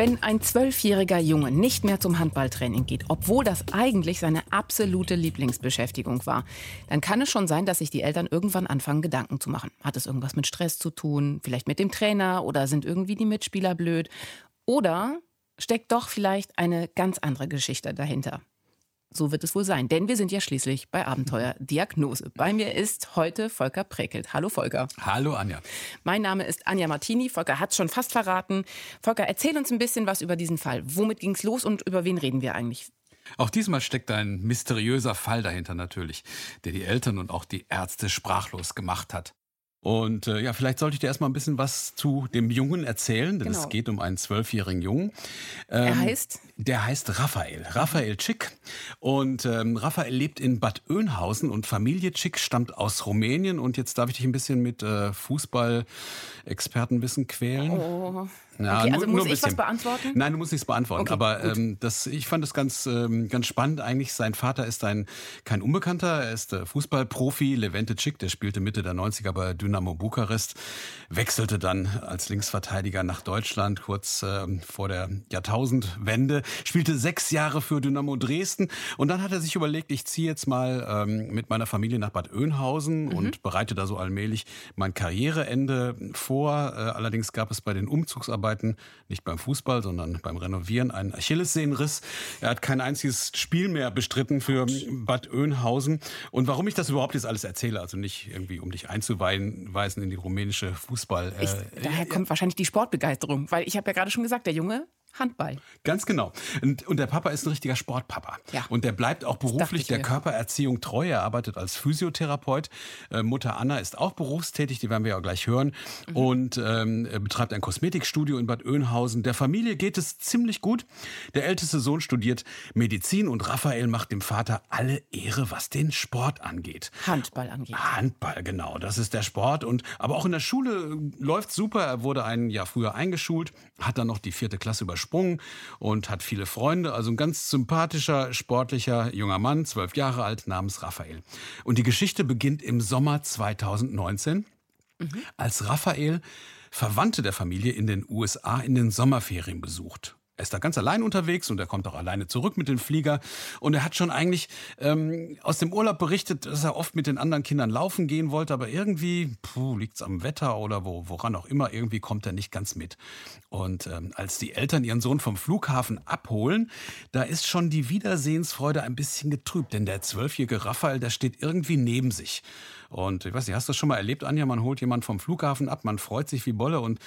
Wenn ein zwölfjähriger Junge nicht mehr zum Handballtraining geht, obwohl das eigentlich seine absolute Lieblingsbeschäftigung war, dann kann es schon sein, dass sich die Eltern irgendwann anfangen, Gedanken zu machen. Hat es irgendwas mit Stress zu tun, vielleicht mit dem Trainer oder sind irgendwie die Mitspieler blöd? Oder steckt doch vielleicht eine ganz andere Geschichte dahinter? So wird es wohl sein, denn wir sind ja schließlich bei Abenteuer Diagnose. Bei mir ist heute Volker Prekelt. Hallo Volker. Hallo Anja. Mein Name ist Anja Martini. Volker hat es schon fast verraten. Volker, erzähl uns ein bisschen was über diesen Fall. Womit ging es los und über wen reden wir eigentlich? Auch diesmal steckt ein mysteriöser Fall dahinter natürlich, der die Eltern und auch die Ärzte sprachlos gemacht hat. Und äh, ja, vielleicht sollte ich dir erstmal ein bisschen was zu dem Jungen erzählen, denn genau. es geht um einen zwölfjährigen Jungen. Ähm, er heißt? Der heißt Raphael, Raphael Schick. Und ähm, Raphael lebt in Bad Oeynhausen und Familie Schick stammt aus Rumänien. Und jetzt darf ich dich ein bisschen mit äh, Fußball-Expertenwissen quälen. Oh. Ja, okay, also nur, muss nur ich was beantworten? Nein, du musst nichts beantworten. Okay, aber ähm, das, ich fand es ganz, ähm, ganz spannend eigentlich. Sein Vater ist ein kein Unbekannter. Er ist äh, Fußballprofi. Levente Cik, der spielte Mitte der 90er bei Dynamo Bukarest, wechselte dann als Linksverteidiger nach Deutschland kurz äh, vor der Jahrtausendwende, spielte sechs Jahre für Dynamo Dresden und dann hat er sich überlegt, ich ziehe jetzt mal ähm, mit meiner Familie nach Bad Oeynhausen mhm. und bereite da so allmählich mein Karriereende vor. Äh, allerdings gab es bei den Umzugsarbeiten Arbeiten, nicht beim Fußball, sondern beim Renovieren, einen Achillessehnenriss. Er hat kein einziges Spiel mehr bestritten für Bad Oeynhausen. Und warum ich das überhaupt jetzt alles erzähle, also nicht irgendwie, um dich einzuweisen in die rumänische Fußball. Ich, äh, daher kommt wahrscheinlich die Sportbegeisterung, weil ich habe ja gerade schon gesagt, der Junge Handball. Ganz genau. Und, und der Papa ist ein richtiger Sportpapa. Ja. Und der bleibt auch beruflich der Körpererziehung treu. Er arbeitet als Physiotherapeut. Äh, Mutter Anna ist auch berufstätig, die werden wir ja gleich hören. Mhm. Und ähm, betreibt ein Kosmetikstudio in Bad Oeynhausen. Der Familie geht es ziemlich gut. Der älteste Sohn studiert Medizin und Raphael macht dem Vater alle Ehre, was den Sport angeht. Handball angeht. Handball, genau. Das ist der Sport. Und aber auch in der Schule läuft super. Er wurde ein Jahr früher eingeschult, hat dann noch die vierte Klasse übersprungen und hat viele Freunde. Also ein ganz sympathischer, sportlicher junger Mann, zwölf Jahre alt, namens Raphael. Und die Geschichte beginnt im Sommer 2019, mhm. als Raphael Verwandte der Familie in den USA in den Sommerferien besucht. Er ist da ganz allein unterwegs und er kommt auch alleine zurück mit dem Flieger. Und er hat schon eigentlich ähm, aus dem Urlaub berichtet, dass er oft mit den anderen Kindern laufen gehen wollte, aber irgendwie puh, liegt's am Wetter oder wo, woran auch immer, irgendwie kommt er nicht ganz mit. Und ähm, als die Eltern ihren Sohn vom Flughafen abholen, da ist schon die Wiedersehensfreude ein bisschen getrübt, denn der zwölfjährige Raphael, der steht irgendwie neben sich. Und ich weiß nicht, hast du das schon mal erlebt, Anja? Man holt jemanden vom Flughafen ab, man freut sich wie Bolle und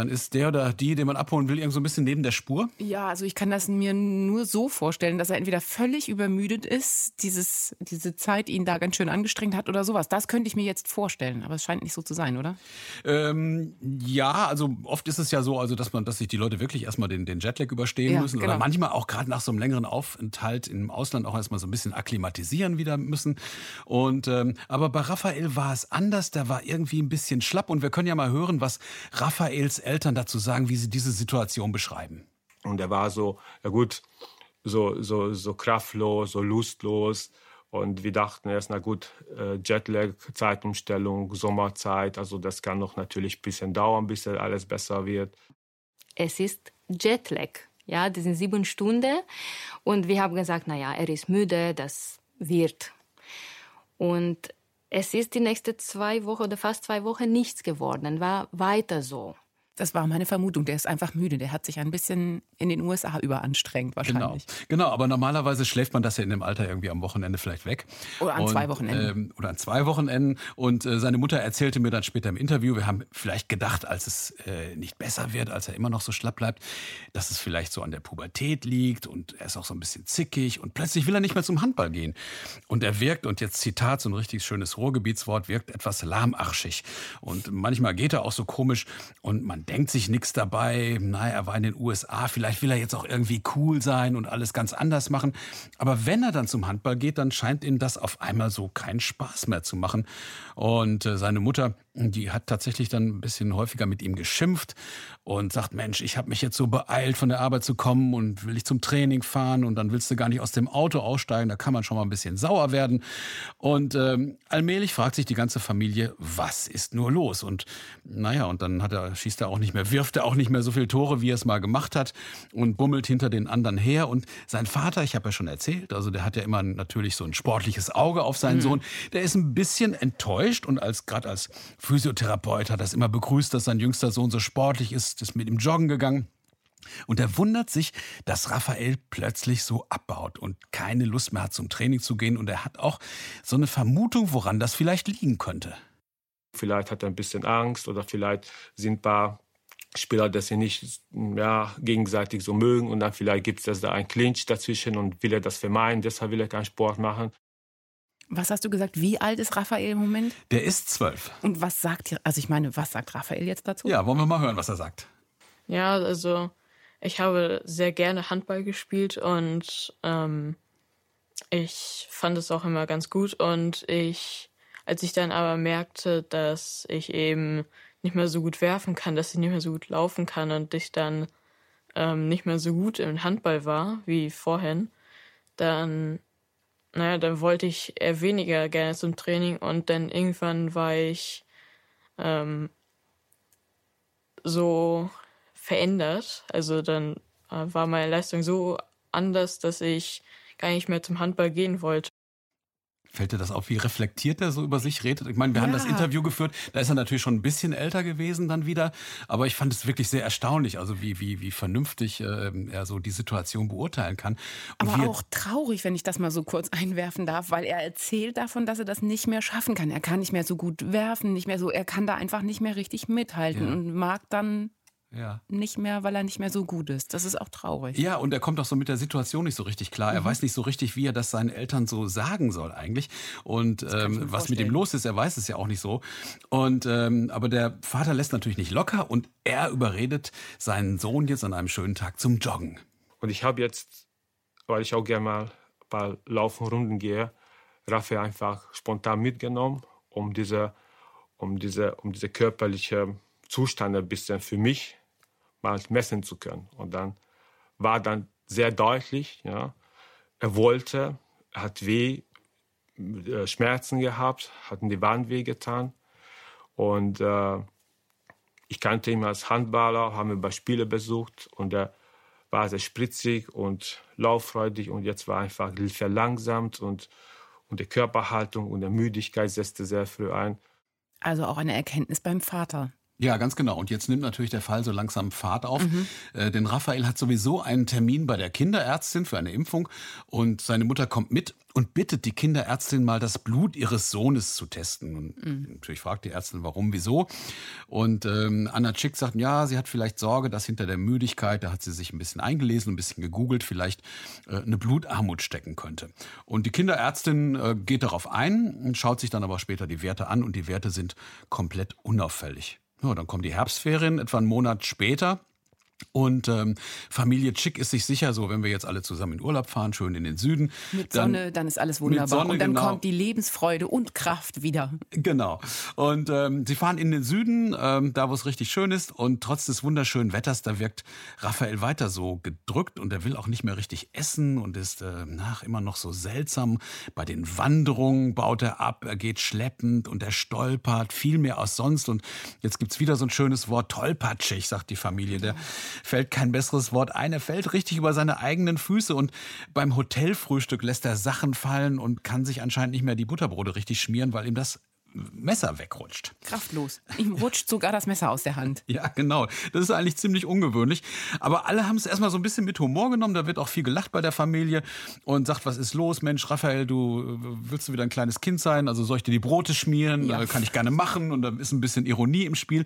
dann ist der oder die, den man abholen will, irgend so ein bisschen neben der Spur? Ja, also ich kann das mir nur so vorstellen, dass er entweder völlig übermüdet ist, dieses, diese Zeit ihn da ganz schön angestrengt hat oder sowas. Das könnte ich mir jetzt vorstellen, aber es scheint nicht so zu sein, oder? Ähm, ja, also oft ist es ja so, also dass man, dass sich die Leute wirklich erstmal den, den Jetlag überstehen ja, müssen genau. oder manchmal auch gerade nach so einem längeren Aufenthalt im Ausland auch erstmal so ein bisschen akklimatisieren wieder müssen. Und ähm, aber bei Raphael war es anders, der war irgendwie ein bisschen schlapp und wir können ja mal hören, was Raphaels Eltern dazu sagen, wie sie diese Situation beschreiben. Und er war so, ja gut, so, so, so kraftlos, so lustlos. Und wir dachten erst, na gut, äh, Jetlag, Zeitumstellung, Sommerzeit, also das kann noch natürlich ein bisschen dauern, bis alles besser wird. Es ist Jetlag, ja, das sind sieben Stunden. Und wir haben gesagt, na ja, er ist müde, das wird. Und es ist die nächsten zwei Wochen oder fast zwei Wochen nichts geworden, war weiter so. Das war meine Vermutung. Der ist einfach müde. Der hat sich ein bisschen in den USA überanstrengt wahrscheinlich. Genau, genau aber normalerweise schläft man das ja in dem Alter irgendwie am Wochenende vielleicht weg. Oder an und, zwei Wochenenden. Ähm, oder an zwei Wochenenden. Und äh, seine Mutter erzählte mir dann später im Interview, wir haben vielleicht gedacht, als es äh, nicht besser wird, als er immer noch so schlapp bleibt, dass es vielleicht so an der Pubertät liegt und er ist auch so ein bisschen zickig und plötzlich will er nicht mehr zum Handball gehen. Und er wirkt, und jetzt Zitat, so ein richtig schönes Ruhrgebietswort, wirkt etwas lahmarschig. Und manchmal geht er auch so komisch und man denkt sich nichts dabei. Na, er war in den USA, vielleicht will er jetzt auch irgendwie cool sein und alles ganz anders machen. Aber wenn er dann zum Handball geht, dann scheint ihm das auf einmal so keinen Spaß mehr zu machen. Und äh, seine Mutter die hat tatsächlich dann ein bisschen häufiger mit ihm geschimpft und sagt, Mensch, ich habe mich jetzt so beeilt, von der Arbeit zu kommen und will ich zum Training fahren und dann willst du gar nicht aus dem Auto aussteigen, da kann man schon mal ein bisschen sauer werden. Und ähm, allmählich fragt sich die ganze Familie, was ist nur los? Und naja, und dann hat er, schießt er auch nicht mehr, wirft er auch nicht mehr so viele Tore, wie er es mal gemacht hat und bummelt hinter den anderen her. Und sein Vater, ich habe ja schon erzählt, also der hat ja immer natürlich so ein sportliches Auge auf seinen mhm. Sohn, der ist ein bisschen enttäuscht und als gerade als Physiotherapeut hat das immer begrüßt, dass sein jüngster Sohn so sportlich ist, ist mit ihm joggen gegangen. Und er wundert sich, dass Raphael plötzlich so abbaut und keine Lust mehr hat, zum Training zu gehen. Und er hat auch so eine Vermutung, woran das vielleicht liegen könnte. Vielleicht hat er ein bisschen Angst oder vielleicht sind ein paar Spieler, dass sie nicht ja, gegenseitig so mögen und dann vielleicht gibt es da einen Clinch dazwischen und will er das vermeiden, deshalb will er keinen Sport machen. Was hast du gesagt? Wie alt ist Raphael im Moment? Der ist zwölf. Und was sagt ihr? Also ich meine, was sagt Raphael jetzt dazu? Ja, wollen wir mal hören, was er sagt. Ja, also ich habe sehr gerne Handball gespielt und ähm, ich fand es auch immer ganz gut. Und ich, als ich dann aber merkte, dass ich eben nicht mehr so gut werfen kann, dass ich nicht mehr so gut laufen kann und ich dann ähm, nicht mehr so gut im Handball war wie vorhin, dann naja, dann wollte ich eher weniger gerne zum Training und dann irgendwann war ich ähm, so verändert. Also dann äh, war meine Leistung so anders, dass ich gar nicht mehr zum Handball gehen wollte. Fällt dir das auf, wie reflektiert er so über sich redet? Ich meine, wir ja. haben das Interview geführt, da ist er natürlich schon ein bisschen älter gewesen dann wieder, aber ich fand es wirklich sehr erstaunlich, also wie, wie, wie vernünftig äh, er so die Situation beurteilen kann. Und aber auch traurig, wenn ich das mal so kurz einwerfen darf, weil er erzählt davon, dass er das nicht mehr schaffen kann. Er kann nicht mehr so gut werfen, nicht mehr so, er kann da einfach nicht mehr richtig mithalten ja. und mag dann ja. nicht mehr, weil er nicht mehr so gut ist. Das ist auch traurig. Ja, und er kommt auch so mit der Situation nicht so richtig klar. Mhm. Er weiß nicht so richtig, wie er das seinen Eltern so sagen soll eigentlich. Und ähm, was mit ihm los ist, er weiß es ja auch nicht so. Und ähm, aber der Vater lässt natürlich nicht locker und er überredet seinen Sohn jetzt an einem schönen Tag zum Joggen. Und ich habe jetzt, weil ich auch gerne mal ein paar Laufen, Runden gehe, Raphael einfach spontan mitgenommen, um diese, um diese, um diese körperliche Zustand ein bisschen für mich mal messen zu können. Und dann war dann sehr deutlich, ja, er wollte, hat weh, äh, Schmerzen gehabt, hat in die Wand weh getan. Und äh, ich kannte ihn als Handballer, haben wir bei Spiele besucht und er war sehr spritzig und lauffreudig und jetzt war einfach verlangsamt und, und die Körperhaltung und die Müdigkeit setzte sehr früh ein. Also auch eine Erkenntnis beim Vater. Ja, ganz genau. Und jetzt nimmt natürlich der Fall so langsam Fahrt auf. Mhm. Äh, denn Raphael hat sowieso einen Termin bei der Kinderärztin für eine Impfung und seine Mutter kommt mit und bittet die Kinderärztin mal das Blut ihres Sohnes zu testen. Und mhm. natürlich fragt die Ärztin, warum, wieso. Und ähm, Anna Schick sagt, ja, sie hat vielleicht Sorge, dass hinter der Müdigkeit, da hat sie sich ein bisschen eingelesen, ein bisschen gegoogelt, vielleicht äh, eine Blutarmut stecken könnte. Und die Kinderärztin äh, geht darauf ein, schaut sich dann aber später die Werte an und die Werte sind komplett unauffällig. Ja, dann kommen die Herbstferien, etwa einen Monat später. Und ähm, Familie Chick ist sich sicher, so wenn wir jetzt alle zusammen in Urlaub fahren, schön in den Süden. Mit dann, Sonne, dann ist alles wunderbar. Sonne, und dann genau. kommt die Lebensfreude und Kraft wieder. Genau. Und ähm, sie fahren in den Süden, ähm, da wo es richtig schön ist. Und trotz des wunderschönen Wetters, da wirkt Raphael weiter so gedrückt und er will auch nicht mehr richtig essen und ist äh, nach immer noch so seltsam. Bei den Wanderungen baut er ab, er geht schleppend und er stolpert viel mehr als sonst. Und jetzt gibt's wieder so ein schönes Wort, tollpatschig, sagt die Familie. Der fällt kein besseres Wort ein. Er fällt richtig über seine eigenen Füße und beim Hotelfrühstück lässt er Sachen fallen und kann sich anscheinend nicht mehr die Butterbrote richtig schmieren, weil ihm das Messer wegrutscht. Kraftlos. Ihm rutscht sogar das Messer aus der Hand. Ja, genau. Das ist eigentlich ziemlich ungewöhnlich. Aber alle haben es erstmal so ein bisschen mit Humor genommen. Da wird auch viel gelacht bei der Familie und sagt, was ist los? Mensch, Raphael, du willst du wieder ein kleines Kind sein? Also soll ich dir die Brote schmieren? Ja. Kann ich gerne machen. Und da ist ein bisschen Ironie im Spiel.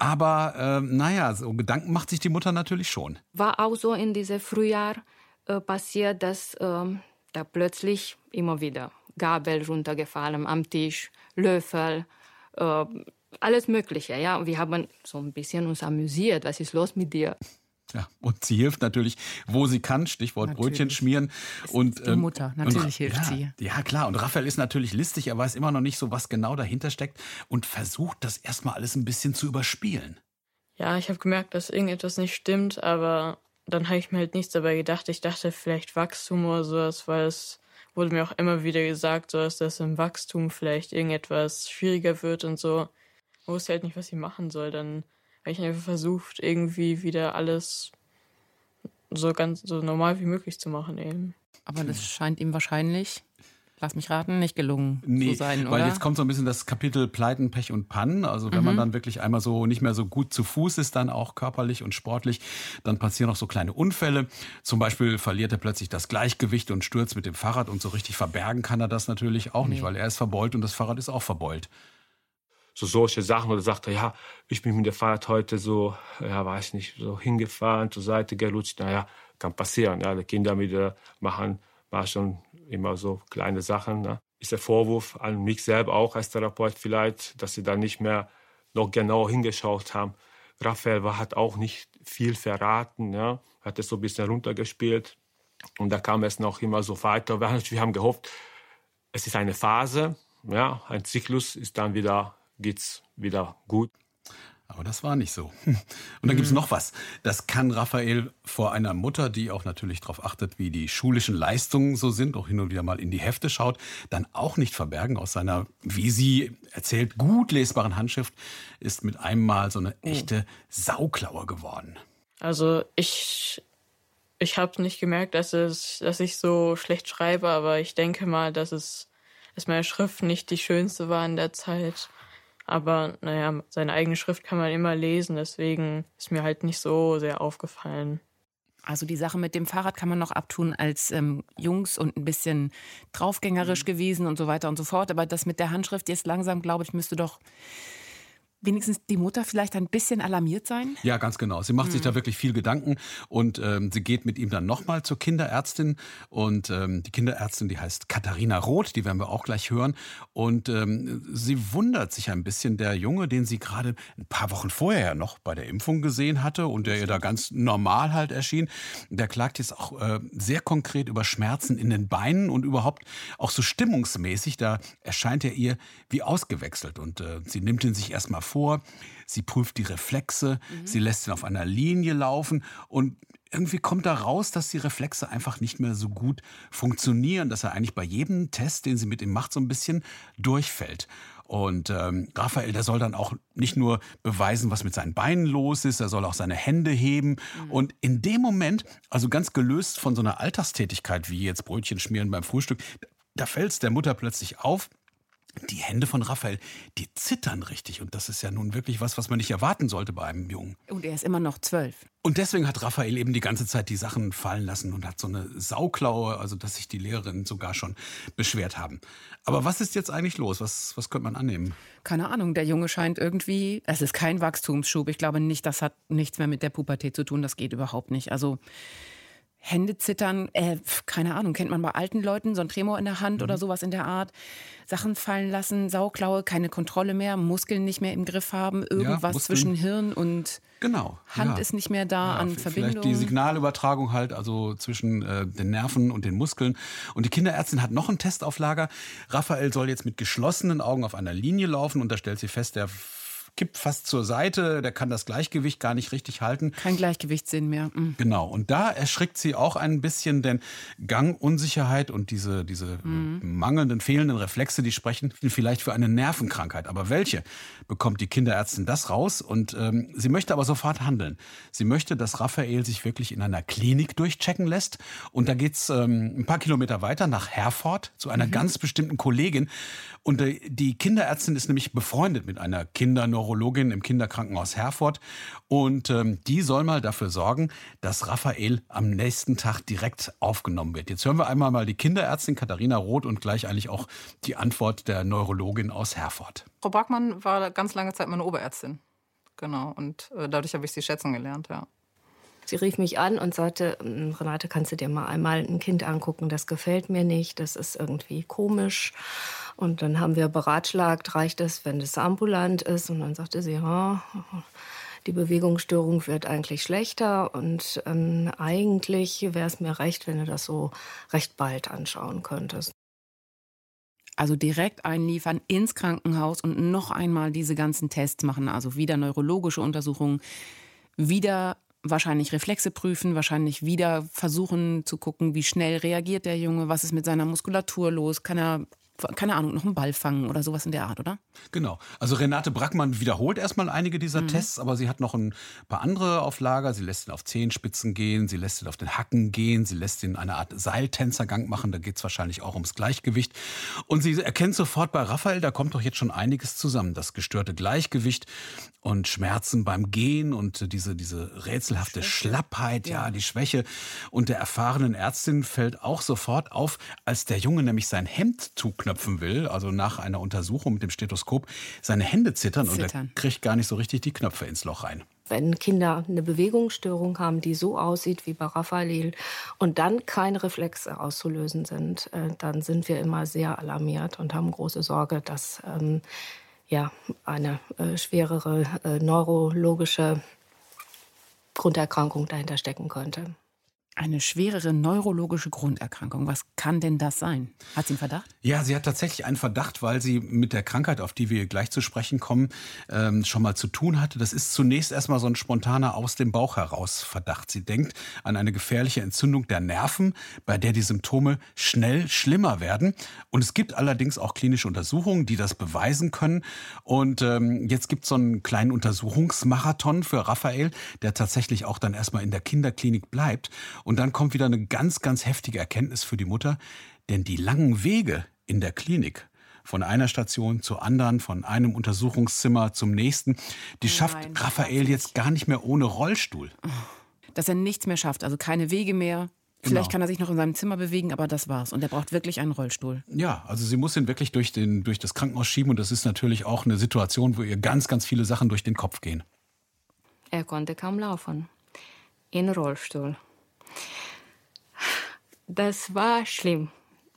Aber äh, naja, so Gedanken macht sich die Mutter natürlich schon. War auch so in diesem Frühjahr äh, passiert, dass äh, da plötzlich immer wieder Gabel runtergefallen am Tisch, Löffel, äh, alles Mögliche. Ja, wir haben so ein bisschen uns amüsiert. Was ist los mit dir? Ja, und sie hilft natürlich, wo sie kann, Stichwort natürlich. Brötchen schmieren. und, die ähm, Mutter, natürlich und, hilft ja, sie. Ja, klar. Und Raphael ist natürlich listig, er weiß immer noch nicht so, was genau dahinter steckt und versucht das erstmal alles ein bisschen zu überspielen. Ja, ich habe gemerkt, dass irgendetwas nicht stimmt, aber dann habe ich mir halt nichts dabei gedacht. Ich dachte vielleicht Wachstum oder sowas, weil es wurde mir auch immer wieder gesagt, so dass das im Wachstum vielleicht irgendetwas schwieriger wird und so. Ich wusste halt nicht, was ich machen soll. Dann habe ich einfach versucht, irgendwie wieder alles so ganz so normal wie möglich zu machen eben. Aber das scheint ihm wahrscheinlich, lass mich raten, nicht gelungen nee, zu sein, oder? Weil jetzt kommt so ein bisschen das Kapitel Pleiten, Pech und Pannen. Also wenn mhm. man dann wirklich einmal so nicht mehr so gut zu Fuß ist, dann auch körperlich und sportlich, dann passieren auch so kleine Unfälle. Zum Beispiel verliert er plötzlich das Gleichgewicht und stürzt mit dem Fahrrad und so richtig verbergen kann er das natürlich auch nee. nicht, weil er ist verbeult und das Fahrrad ist auch verbeult so solche Sachen oder sagt er, ja, ich bin mit dem Fahrrad heute so, ja, weiß nicht, so hingefahren, zur Seite gerutscht, naja, kann passieren, ja, die Kinder wieder machen, war schon immer so kleine Sachen, ne? Ist der Vorwurf an mich selber auch als Therapeut vielleicht, dass sie da nicht mehr noch genau hingeschaut haben. Raphael war, hat auch nicht viel verraten, ja, hat es so ein bisschen runtergespielt und da kam es noch immer so weiter. Wir haben gehofft, es ist eine Phase, ja, ein Zyklus ist dann wieder geht's wieder gut. Aber das war nicht so. Und dann gibt es mhm. noch was. Das kann Raphael vor einer Mutter, die auch natürlich darauf achtet, wie die schulischen Leistungen so sind, auch hin und wieder mal in die Hefte schaut, dann auch nicht verbergen. Aus seiner, wie sie erzählt, gut lesbaren Handschrift ist mit einem Mal so eine oh. echte Sauklaue geworden. Also ich, ich habe nicht gemerkt, dass, es, dass ich so schlecht schreibe, aber ich denke mal, dass, es, dass meine Schrift nicht die schönste war in der Zeit. Aber naja, seine eigene Schrift kann man immer lesen, deswegen ist mir halt nicht so sehr aufgefallen. Also die Sache mit dem Fahrrad kann man noch abtun als ähm, Jungs und ein bisschen draufgängerisch mhm. gewesen und so weiter und so fort. Aber das mit der Handschrift jetzt langsam, glaube ich, müsste doch wenigstens die Mutter vielleicht ein bisschen alarmiert sein? Ja, ganz genau. Sie macht mhm. sich da wirklich viel Gedanken und ähm, sie geht mit ihm dann nochmal zur Kinderärztin und ähm, die Kinderärztin, die heißt Katharina Roth, die werden wir auch gleich hören und ähm, sie wundert sich ein bisschen, der Junge, den sie gerade ein paar Wochen vorher noch bei der Impfung gesehen hatte und der ihr da ganz normal halt erschien, der klagt jetzt auch äh, sehr konkret über Schmerzen in den Beinen und überhaupt auch so stimmungsmäßig, da erscheint er ihr wie ausgewechselt und äh, sie nimmt ihn sich erstmal vor, sie prüft die Reflexe, mhm. sie lässt ihn auf einer Linie laufen und irgendwie kommt da raus, dass die Reflexe einfach nicht mehr so gut funktionieren, dass er eigentlich bei jedem Test, den sie mit ihm macht, so ein bisschen durchfällt. Und ähm, Raphael, der soll dann auch nicht nur beweisen, was mit seinen Beinen los ist, er soll auch seine Hände heben. Mhm. Und in dem Moment, also ganz gelöst von so einer Alltagstätigkeit wie jetzt Brötchen schmieren beim Frühstück, da fällt es der Mutter plötzlich auf, die Hände von Raphael, die zittern richtig. Und das ist ja nun wirklich was, was man nicht erwarten sollte bei einem Jungen. Und er ist immer noch zwölf. Und deswegen hat Raphael eben die ganze Zeit die Sachen fallen lassen und hat so eine Sauklaue, also dass sich die Lehrerinnen sogar schon beschwert haben. Aber was ist jetzt eigentlich los? Was, was könnte man annehmen? Keine Ahnung. Der Junge scheint irgendwie, es ist kein Wachstumsschub. Ich glaube nicht, das hat nichts mehr mit der Pubertät zu tun. Das geht überhaupt nicht. Also Hände zittern, äh, keine Ahnung, kennt man bei alten Leuten, so ein Tremor in der Hand mhm. oder sowas in der Art. Sachen fallen lassen, Sauklaue, keine Kontrolle mehr, Muskeln nicht mehr im Griff haben, irgendwas ja, zwischen Hirn und genau, Hand ja. ist nicht mehr da ja, an Verbindung. Vielleicht die Signalübertragung halt, also zwischen äh, den Nerven und den Muskeln. Und die Kinderärztin hat noch einen Test auf Lager. Raphael soll jetzt mit geschlossenen Augen auf einer Linie laufen und da stellt sie fest, der kippt fast zur Seite, der kann das Gleichgewicht gar nicht richtig halten. Kein Gleichgewichtssinn mehr. Mhm. Genau, und da erschrickt sie auch ein bisschen, denn Gangunsicherheit und diese, diese mhm. mangelnden, fehlenden Reflexe, die sprechen vielleicht für eine Nervenkrankheit. Aber welche bekommt die Kinderärztin das raus? Und ähm, sie möchte aber sofort handeln. Sie möchte, dass Raphael sich wirklich in einer Klinik durchchecken lässt. Und da geht's ähm, ein paar Kilometer weiter nach Herford zu einer mhm. ganz bestimmten Kollegin. Und äh, die Kinderärztin ist nämlich befreundet mit einer Kinderneurologin im Kinderkrankenhaus Herford. Und ähm, die soll mal dafür sorgen, dass Raphael am nächsten Tag direkt aufgenommen wird. Jetzt hören wir einmal mal die Kinderärztin Katharina Roth und gleich eigentlich auch die Antwort der Neurologin aus Herford. Frau Bachmann war ganz lange Zeit meine Oberärztin. Genau. Und äh, dadurch habe ich sie schätzen gelernt, ja. Sie rief mich an und sagte, Renate, kannst du dir mal einmal ein Kind angucken? Das gefällt mir nicht, das ist irgendwie komisch. Und dann haben wir beratschlagt, reicht es, wenn es ambulant ist? Und dann sagte sie, ja, die Bewegungsstörung wird eigentlich schlechter und ähm, eigentlich wäre es mir recht, wenn du das so recht bald anschauen könntest. Also direkt einliefern ins Krankenhaus und noch einmal diese ganzen Tests machen, also wieder neurologische Untersuchungen, wieder wahrscheinlich Reflexe prüfen, wahrscheinlich wieder versuchen zu gucken, wie schnell reagiert der Junge, was ist mit seiner Muskulatur los, kann er keine Ahnung, noch einen Ball fangen oder sowas in der Art, oder? Genau. Also Renate Brackmann wiederholt erstmal einige dieser mhm. Tests, aber sie hat noch ein paar andere auf Lager. Sie lässt ihn auf Zehenspitzen gehen, sie lässt ihn auf den Hacken gehen, sie lässt ihn eine Art Seiltänzergang machen. Da geht es wahrscheinlich auch ums Gleichgewicht. Und sie erkennt sofort bei Raphael, da kommt doch jetzt schon einiges zusammen. Das gestörte Gleichgewicht und Schmerzen beim Gehen und diese, diese rätselhafte Schwäche. Schlappheit, ja. ja, die Schwäche. Und der erfahrenen Ärztin fällt auch sofort auf, als der Junge nämlich sein Hemd zuknöpft knöpfen will, also nach einer Untersuchung mit dem Stethoskop, seine Hände zittern, zittern. und er kriegt gar nicht so richtig die Knöpfe ins Loch rein wenn Kinder eine Bewegungsstörung haben, die so aussieht wie bei Raphael und dann keine Reflexe auszulösen sind, äh, dann sind wir immer sehr alarmiert und haben große Sorge, dass ähm, ja, eine äh, schwerere äh, neurologische Grunderkrankung dahinter stecken könnte. Eine schwerere neurologische Grunderkrankung. Was kann denn das sein? Hat sie einen Verdacht? Ja, sie hat tatsächlich einen Verdacht, weil sie mit der Krankheit, auf die wir gleich zu sprechen kommen, ähm, schon mal zu tun hatte. Das ist zunächst erstmal so ein spontaner aus dem Bauch heraus Verdacht. Sie denkt an eine gefährliche Entzündung der Nerven, bei der die Symptome schnell schlimmer werden. Und es gibt allerdings auch klinische Untersuchungen, die das beweisen können. Und ähm, jetzt gibt es so einen kleinen Untersuchungsmarathon für Raphael, der tatsächlich auch dann erstmal in der Kinderklinik bleibt. Und dann kommt wieder eine ganz, ganz heftige Erkenntnis für die Mutter, denn die langen Wege in der Klinik von einer Station zur anderen, von einem Untersuchungszimmer zum nächsten, die Nein, schafft Raphael jetzt gar nicht mehr ohne Rollstuhl. Dass er nichts mehr schafft, also keine Wege mehr, Vielleicht genau. kann er sich noch in seinem Zimmer bewegen, aber das war's. Und er braucht wirklich einen Rollstuhl. Ja, also sie muss ihn wirklich durch, den, durch das Krankenhaus schieben. Und das ist natürlich auch eine Situation, wo ihr ganz, ganz viele Sachen durch den Kopf gehen. Er konnte kaum laufen. In Rollstuhl das war schlimm.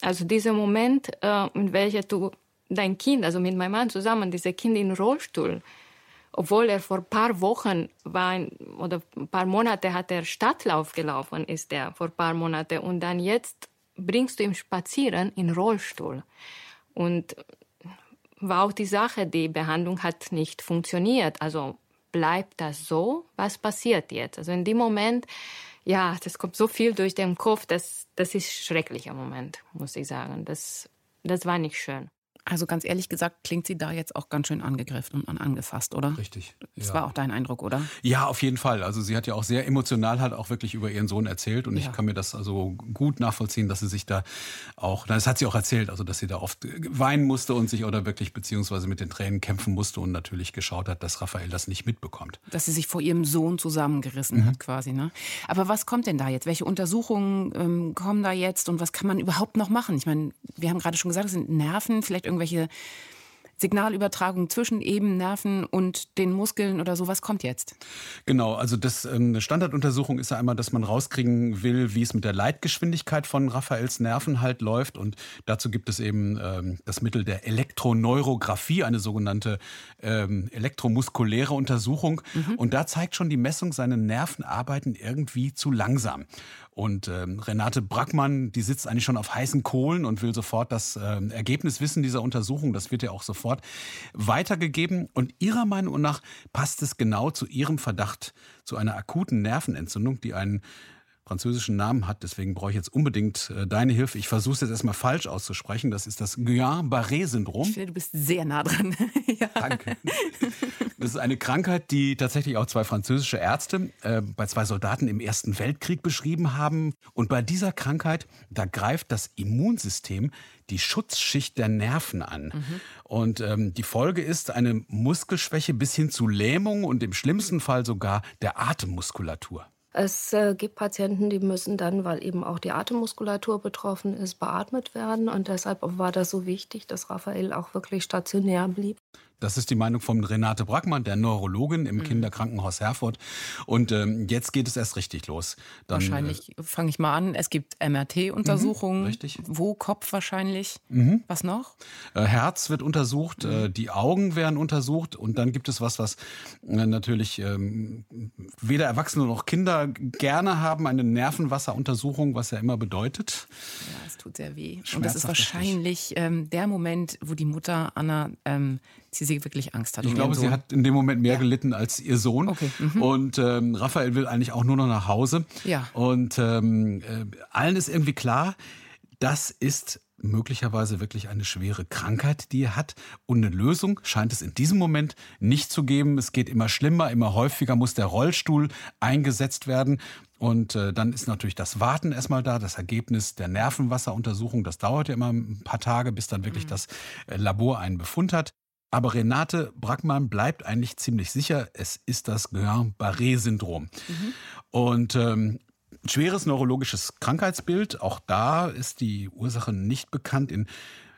Also dieser Moment, äh, in welcher du dein Kind, also mit meinem Mann zusammen, dieser Kind in Rollstuhl, obwohl er vor ein paar Wochen war, oder ein paar Monate hat er Stadtlauf gelaufen, ist er vor ein paar Monaten. Und dann jetzt bringst du ihn spazieren in Rollstuhl. Und war auch die Sache, die Behandlung hat nicht funktioniert. Also bleibt das so? Was passiert jetzt? Also in dem Moment ja, das kommt so viel durch den Kopf, das, das ist schrecklicher Moment, muss ich sagen. Das, das war nicht schön. Also ganz ehrlich gesagt, klingt sie da jetzt auch ganz schön angegriffen und angefasst, oder? Richtig. Das ja. war auch dein Eindruck, oder? Ja, auf jeden Fall. Also sie hat ja auch sehr emotional halt auch wirklich über ihren Sohn erzählt und ja. ich kann mir das also gut nachvollziehen, dass sie sich da auch, das hat sie auch erzählt, also dass sie da oft weinen musste und sich oder wirklich beziehungsweise mit den Tränen kämpfen musste und natürlich geschaut hat, dass Raphael das nicht mitbekommt. Dass sie sich vor ihrem Sohn zusammengerissen mhm. hat quasi, ne? Aber was kommt denn da jetzt? Welche Untersuchungen ähm, kommen da jetzt und was kann man überhaupt noch machen? Ich meine, wir haben gerade schon gesagt, es sind Nerven, vielleicht irgendwelche Signalübertragung zwischen eben Nerven und den Muskeln oder so. Was kommt jetzt? Genau, also das, ähm, eine Standarduntersuchung ist ja einmal, dass man rauskriegen will, wie es mit der Leitgeschwindigkeit von Raphaels Nerven halt läuft. Und dazu gibt es eben ähm, das Mittel der Elektroneurographie, eine sogenannte ähm, elektromuskuläre Untersuchung. Mhm. Und da zeigt schon die Messung, seine Nerven arbeiten irgendwie zu langsam. Und ähm, Renate Brackmann, die sitzt eigentlich schon auf heißen Kohlen und will sofort das ähm, Ergebnis wissen dieser Untersuchung. Das wird ja auch sofort weitergegeben. Und ihrer Meinung nach passt es genau zu ihrem Verdacht zu einer akuten Nervenentzündung, die einen französischen Namen hat. Deswegen brauche ich jetzt unbedingt äh, deine Hilfe. Ich versuche es jetzt erstmal falsch auszusprechen. Das ist das Guillain-Barré-Syndrom. Ich finde, du bist sehr nah dran. ja. Danke. Das ist eine Krankheit, die tatsächlich auch zwei französische Ärzte äh, bei zwei Soldaten im Ersten Weltkrieg beschrieben haben. Und bei dieser Krankheit, da greift das Immunsystem die Schutzschicht der Nerven an. Mhm. Und ähm, die Folge ist eine Muskelschwäche bis hin zu Lähmung und im schlimmsten Fall sogar der Atemmuskulatur. Es äh, gibt Patienten, die müssen dann, weil eben auch die Atemmuskulatur betroffen ist, beatmet werden. Und deshalb war das so wichtig, dass Raphael auch wirklich stationär blieb. Das ist die Meinung von Renate Brackmann, der Neurologin im mhm. Kinderkrankenhaus Herford. Und ähm, jetzt geht es erst richtig los. Dann, wahrscheinlich äh, fange ich mal an. Es gibt MRT-Untersuchungen. Mhm, richtig. Wo Kopf wahrscheinlich? Mhm. Was noch? Äh, Herz wird untersucht, äh, mhm. die Augen werden untersucht und dann gibt es was, was äh, natürlich ähm, weder Erwachsene noch Kinder gerne haben, eine Nervenwasseruntersuchung, was ja immer bedeutet. Ja, es tut sehr weh. Und das ist wahrscheinlich ähm, der Moment, wo die Mutter Anna ähm, sie, sie wirklich Angst hat. Ich um glaube, sie hat in dem Moment mehr ja. gelitten als ihr Sohn. Okay. Mhm. Und ähm, Raphael will eigentlich auch nur noch nach Hause. Ja. Und ähm, äh, allen ist irgendwie klar, das ist möglicherweise wirklich eine schwere Krankheit, die er hat. Und eine Lösung scheint es in diesem Moment nicht zu geben. Es geht immer schlimmer, immer häufiger muss der Rollstuhl eingesetzt werden. Und äh, dann ist natürlich das Warten erstmal da, das Ergebnis der Nervenwasseruntersuchung. Das dauert ja immer ein paar Tage, bis dann wirklich mhm. das äh, Labor einen Befund hat. Aber Renate Brackmann bleibt eigentlich ziemlich sicher, es ist das Guillain-Barré-Syndrom. Mhm. Und ähm, schweres neurologisches Krankheitsbild, auch da ist die Ursache nicht bekannt. In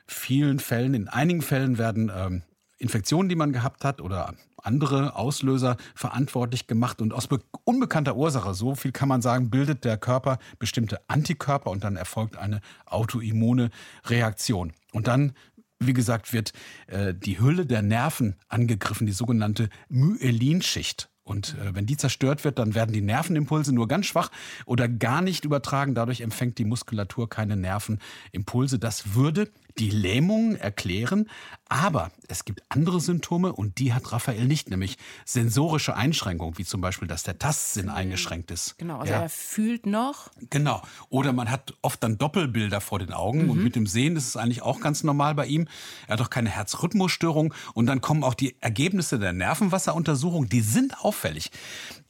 vielen Fällen, in einigen Fällen werden ähm, Infektionen, die man gehabt hat oder andere Auslöser verantwortlich gemacht und aus unbekannter Ursache, so viel kann man sagen, bildet der Körper bestimmte Antikörper und dann erfolgt eine autoimmune Reaktion. Und dann wie gesagt, wird äh, die Hülle der Nerven angegriffen, die sogenannte Myelinschicht. Und äh, wenn die zerstört wird, dann werden die Nervenimpulse nur ganz schwach oder gar nicht übertragen. Dadurch empfängt die Muskulatur keine Nervenimpulse. Das würde die Lähmung erklären. Aber es gibt andere Symptome und die hat Raphael nicht, nämlich sensorische Einschränkungen, wie zum Beispiel, dass der Tastsinn eingeschränkt ist. Genau, also ja. er fühlt noch. Genau. Oder man hat oft dann Doppelbilder vor den Augen mhm. und mit dem Sehen ist es eigentlich auch ganz normal bei ihm. Er hat auch keine Herzrhythmusstörung und dann kommen auch die Ergebnisse der Nervenwasseruntersuchung, die sind auffällig.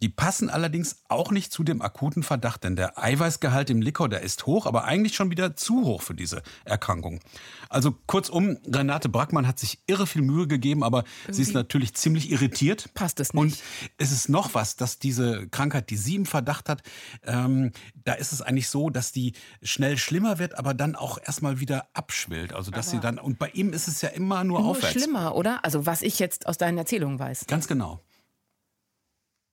Die passen allerdings auch nicht zu dem akuten Verdacht, denn der Eiweißgehalt im Likor, der ist hoch, aber eigentlich schon wieder zu hoch für diese Erkrankung. Also kurzum, Renate Brackmann hat sich irre viel Mühe gegeben, aber Irgendwie sie ist natürlich ziemlich irritiert. Passt es nicht. Und es ist noch was, dass diese Krankheit, die sie im Verdacht hat, ähm, da ist es eigentlich so, dass die schnell schlimmer wird, aber dann auch erstmal wieder abschwillt. Also dass aber sie dann, und bei ihm ist es ja immer nur, nur aufwärts. schlimmer, oder? Also was ich jetzt aus deinen Erzählungen weiß. Ganz genau.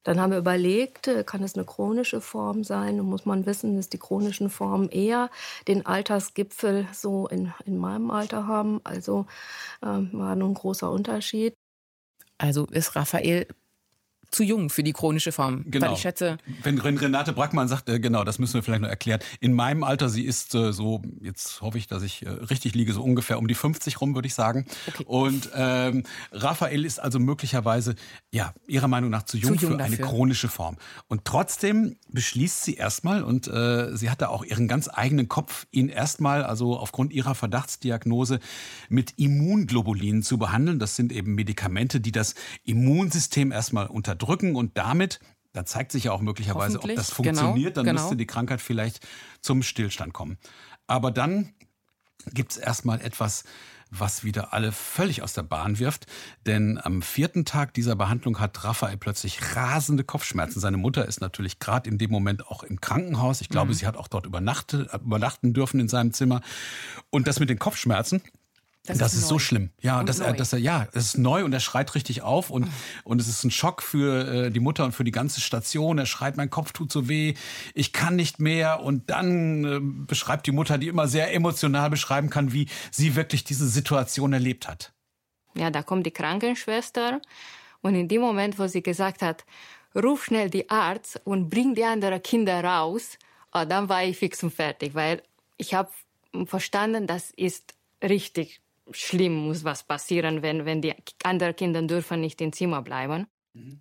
Dann haben wir überlegt, äh, kann es eine chronische Form sein? Da muss man wissen, dass die chronischen Formen eher den Altersgipfel so in, in meinem Alter haben. Also äh, war nun ein großer Unterschied. Also ist Raphael zu jung für die chronische Form. Genau. Weil ich schätze. Wenn Renate Brackmann sagt, äh, genau, das müssen wir vielleicht noch erklären. In meinem Alter, sie ist äh, so, jetzt hoffe ich, dass ich äh, richtig liege, so ungefähr um die 50 rum, würde ich sagen. Okay. Und ähm, Raphael ist also möglicherweise, ja, ihrer Meinung nach zu jung, zu jung für dafür. eine chronische Form. Und trotzdem beschließt sie erstmal, und äh, sie hatte auch ihren ganz eigenen Kopf, ihn erstmal, also aufgrund ihrer Verdachtsdiagnose, mit Immunglobulinen zu behandeln. Das sind eben Medikamente, die das Immunsystem erstmal unterdrücken unterdrücken und damit dann zeigt sich ja auch möglicherweise, ob das genau, funktioniert. Dann genau. müsste die Krankheit vielleicht zum Stillstand kommen. Aber dann gibt es erstmal etwas, was wieder alle völlig aus der Bahn wirft. Denn am vierten Tag dieser Behandlung hat Raphael plötzlich rasende Kopfschmerzen. Seine Mutter ist natürlich gerade in dem Moment auch im Krankenhaus. Ich glaube, mhm. sie hat auch dort übernachten dürfen in seinem Zimmer. Und das mit den Kopfschmerzen, das, das ist, ist so schlimm. Ja, dass er, dass er, ja, es ist neu und er schreit richtig auf und, und es ist ein Schock für äh, die Mutter und für die ganze Station. Er schreit, mein Kopf tut so weh, ich kann nicht mehr. Und dann äh, beschreibt die Mutter, die immer sehr emotional beschreiben kann, wie sie wirklich diese Situation erlebt hat. Ja, da kommt die Krankenschwester und in dem Moment, wo sie gesagt hat, ruf schnell die Arzt und bring die anderen Kinder raus, oh, dann war ich fix und fertig, weil ich habe verstanden, das ist richtig schlimm muss was passieren, wenn, wenn die anderen Kinder dürfen nicht im Zimmer bleiben.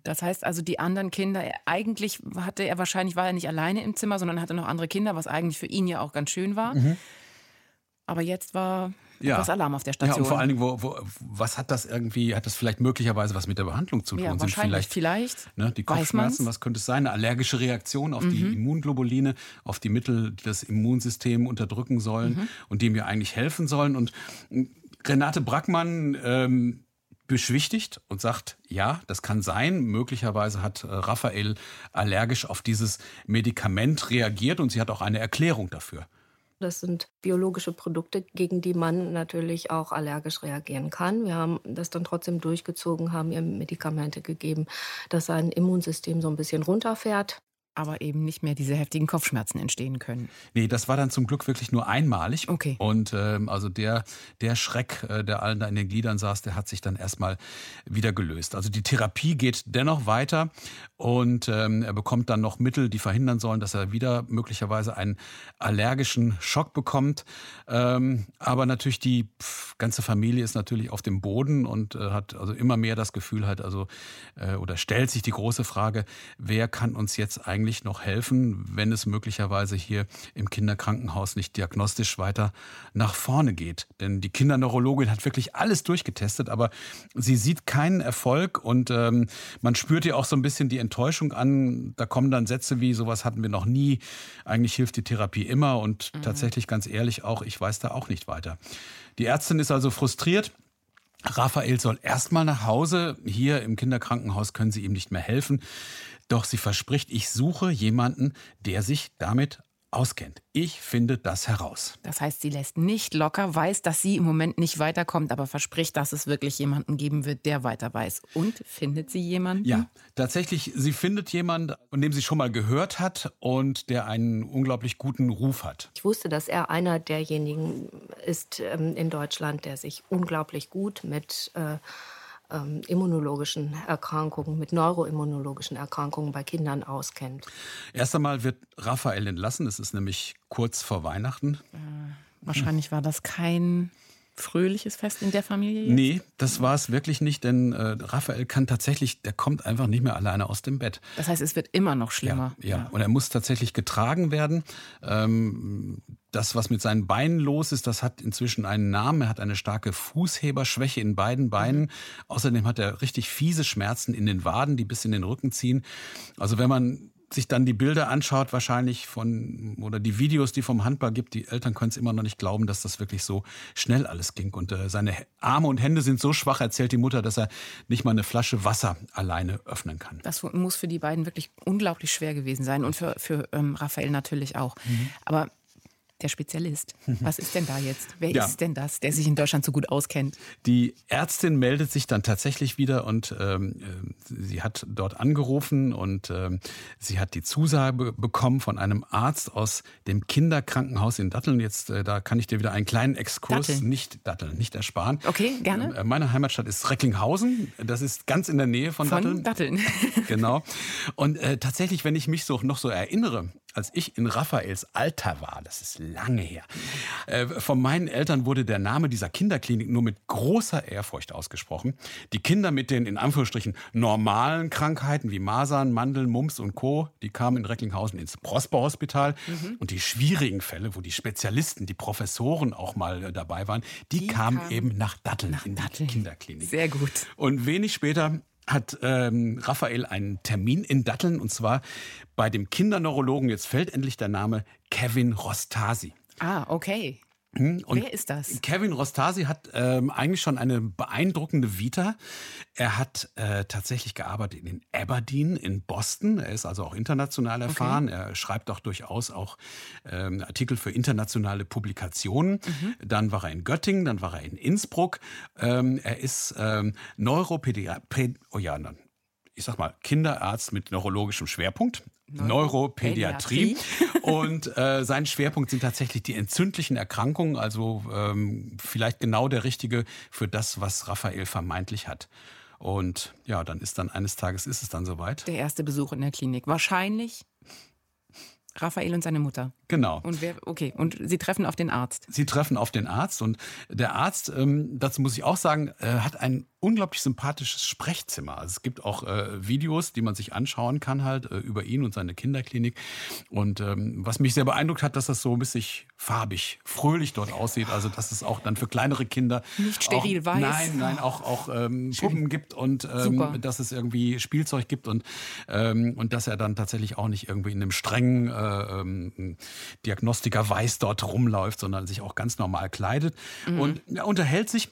Das heißt also, die anderen Kinder, eigentlich hatte er wahrscheinlich, war er nicht alleine im Zimmer, sondern hatte noch andere Kinder, was eigentlich für ihn ja auch ganz schön war. Mhm. Aber jetzt war ja. das Alarm auf der Station. Ja, und vor allen Dingen, wo, wo, was hat das irgendwie, hat das vielleicht möglicherweise was mit der Behandlung zu tun? Ja, Sind vielleicht, vielleicht ne, die Kopfschmerzen, was könnte es sein? Eine allergische Reaktion auf mhm. die Immunglobuline, auf die Mittel, die das Immunsystem unterdrücken sollen mhm. und die mir eigentlich helfen sollen. Und Renate Brackmann ähm, beschwichtigt und sagt, ja, das kann sein. Möglicherweise hat äh, Raphael allergisch auf dieses Medikament reagiert und sie hat auch eine Erklärung dafür. Das sind biologische Produkte, gegen die man natürlich auch allergisch reagieren kann. Wir haben das dann trotzdem durchgezogen, haben ihr Medikamente gegeben, dass sein Immunsystem so ein bisschen runterfährt aber eben nicht mehr diese heftigen Kopfschmerzen entstehen können. Nee, das war dann zum Glück wirklich nur einmalig. Okay. Und ähm, also der, der Schreck, äh, der allen da in den Gliedern saß, der hat sich dann erstmal wieder gelöst. Also die Therapie geht dennoch weiter und ähm, er bekommt dann noch Mittel, die verhindern sollen, dass er wieder möglicherweise einen allergischen Schock bekommt. Ähm, aber natürlich die pf, ganze Familie ist natürlich auf dem Boden und äh, hat also immer mehr das Gefühl halt, also äh, oder stellt sich die große Frage, wer kann uns jetzt eigentlich noch helfen, wenn es möglicherweise hier im Kinderkrankenhaus nicht diagnostisch weiter nach vorne geht. Denn die Kinderneurologin hat wirklich alles durchgetestet, aber sie sieht keinen Erfolg und ähm, man spürt ihr auch so ein bisschen die Enttäuschung an. Da kommen dann Sätze wie, sowas hatten wir noch nie. Eigentlich hilft die Therapie immer und mhm. tatsächlich ganz ehrlich auch, ich weiß da auch nicht weiter. Die Ärztin ist also frustriert. Raphael soll erstmal nach Hause. Hier im Kinderkrankenhaus können sie ihm nicht mehr helfen. Doch sie verspricht, ich suche jemanden, der sich damit auskennt. Ich finde das heraus. Das heißt, sie lässt nicht locker, weiß, dass sie im Moment nicht weiterkommt, aber verspricht, dass es wirklich jemanden geben wird, der weiter weiß. Und findet sie jemanden? Ja, tatsächlich, sie findet jemanden, von dem sie schon mal gehört hat und der einen unglaublich guten Ruf hat. Ich wusste, dass er einer derjenigen ist ähm, in Deutschland, der sich unglaublich gut mit äh, ähm, immunologischen Erkrankungen, mit neuroimmunologischen Erkrankungen bei Kindern auskennt. Erst einmal wird Raphael entlassen. Es ist nämlich kurz vor Weihnachten. Äh, wahrscheinlich war das kein fröhliches Fest in der Familie? Jetzt? Nee, das war es wirklich nicht, denn äh, Raphael kann tatsächlich, der kommt einfach nicht mehr alleine aus dem Bett. Das heißt, es wird immer noch schlimmer. Ja, ja. ja. und er muss tatsächlich getragen werden. Ähm, das, was mit seinen Beinen los ist, das hat inzwischen einen Namen. Er hat eine starke Fußheberschwäche in beiden Beinen. Mhm. Außerdem hat er richtig fiese Schmerzen in den Waden, die bis in den Rücken ziehen. Also wenn man sich dann die Bilder anschaut, wahrscheinlich von, oder die Videos, die vom Handball gibt, die Eltern können es immer noch nicht glauben, dass das wirklich so schnell alles ging. Und äh, seine Arme und Hände sind so schwach, erzählt die Mutter, dass er nicht mal eine Flasche Wasser alleine öffnen kann. Das muss für die beiden wirklich unglaublich schwer gewesen sein und für, für ähm, Raphael natürlich auch. Mhm. Aber der Spezialist. Was ist denn da jetzt? Wer ja. ist denn das, der sich in Deutschland so gut auskennt? Die Ärztin meldet sich dann tatsächlich wieder und ähm, äh, sie hat dort angerufen und ähm, sie hat die Zusage bekommen von einem Arzt aus dem Kinderkrankenhaus in Datteln. Jetzt, äh, da kann ich dir wieder einen kleinen Exkurs, Datteln. nicht Datteln, nicht ersparen. Okay, gerne. Äh, meine Heimatstadt ist Recklinghausen. Das ist ganz in der Nähe von, von Datteln. Datteln. genau. Und äh, tatsächlich, wenn ich mich so noch so erinnere, als ich in Raphaels Alter war, das ist lange her, äh, von meinen Eltern wurde der Name dieser Kinderklinik nur mit großer Ehrfurcht ausgesprochen. Die Kinder mit den in Anführungsstrichen normalen Krankheiten wie Masern, Mandeln, Mumps und Co., die kamen in Recklinghausen ins Prosper-Hospital. Mhm. Und die schwierigen Fälle, wo die Spezialisten, die Professoren auch mal äh, dabei waren, die, die kamen kam eben nach Datteln nach in die Kinderklinik. Sehr gut. Und wenig später hat ähm, Raphael einen Termin in Datteln und zwar bei dem Kinderneurologen, jetzt fällt endlich der Name, Kevin Rostasi. Ah, okay. Hm, und Wer ist das? Kevin Rostasi hat ähm, eigentlich schon eine beeindruckende Vita. Er hat äh, tatsächlich gearbeitet in Aberdeen in Boston. Er ist also auch international erfahren. Okay. Er schreibt auch durchaus auch ähm, Artikel für internationale Publikationen. Mhm. Dann war er in Göttingen, dann war er in Innsbruck. Ähm, er ist ähm, Neuropädiater. Oh ja, dann ich sag mal, Kinderarzt mit neurologischem Schwerpunkt. Neuropädiatrie. und äh, sein Schwerpunkt sind tatsächlich die entzündlichen Erkrankungen, also ähm, vielleicht genau der richtige für das, was Raphael vermeintlich hat. Und ja, dann ist dann eines Tages ist es dann soweit. Der erste Besuch in der Klinik. Wahrscheinlich Raphael und seine Mutter. Genau. Und wer, okay, und Sie treffen auf den Arzt. Sie treffen auf den Arzt und der Arzt, ähm, dazu muss ich auch sagen, äh, hat ein unglaublich sympathisches Sprechzimmer. Also es gibt auch äh, Videos, die man sich anschauen kann halt äh, über ihn und seine Kinderklinik. Und ähm, was mich sehr beeindruckt hat, dass das so ein bisschen farbig, fröhlich dort aussieht. Also dass es auch dann für kleinere Kinder nicht steril auch, weiß. Nein, nein, auch auch ähm, Puppen gibt und ähm, dass es irgendwie Spielzeug gibt und ähm, und dass er dann tatsächlich auch nicht irgendwie in einem strengen äh, ähm, Diagnostiker weiß dort rumläuft, sondern sich auch ganz normal kleidet mhm. und er unterhält sich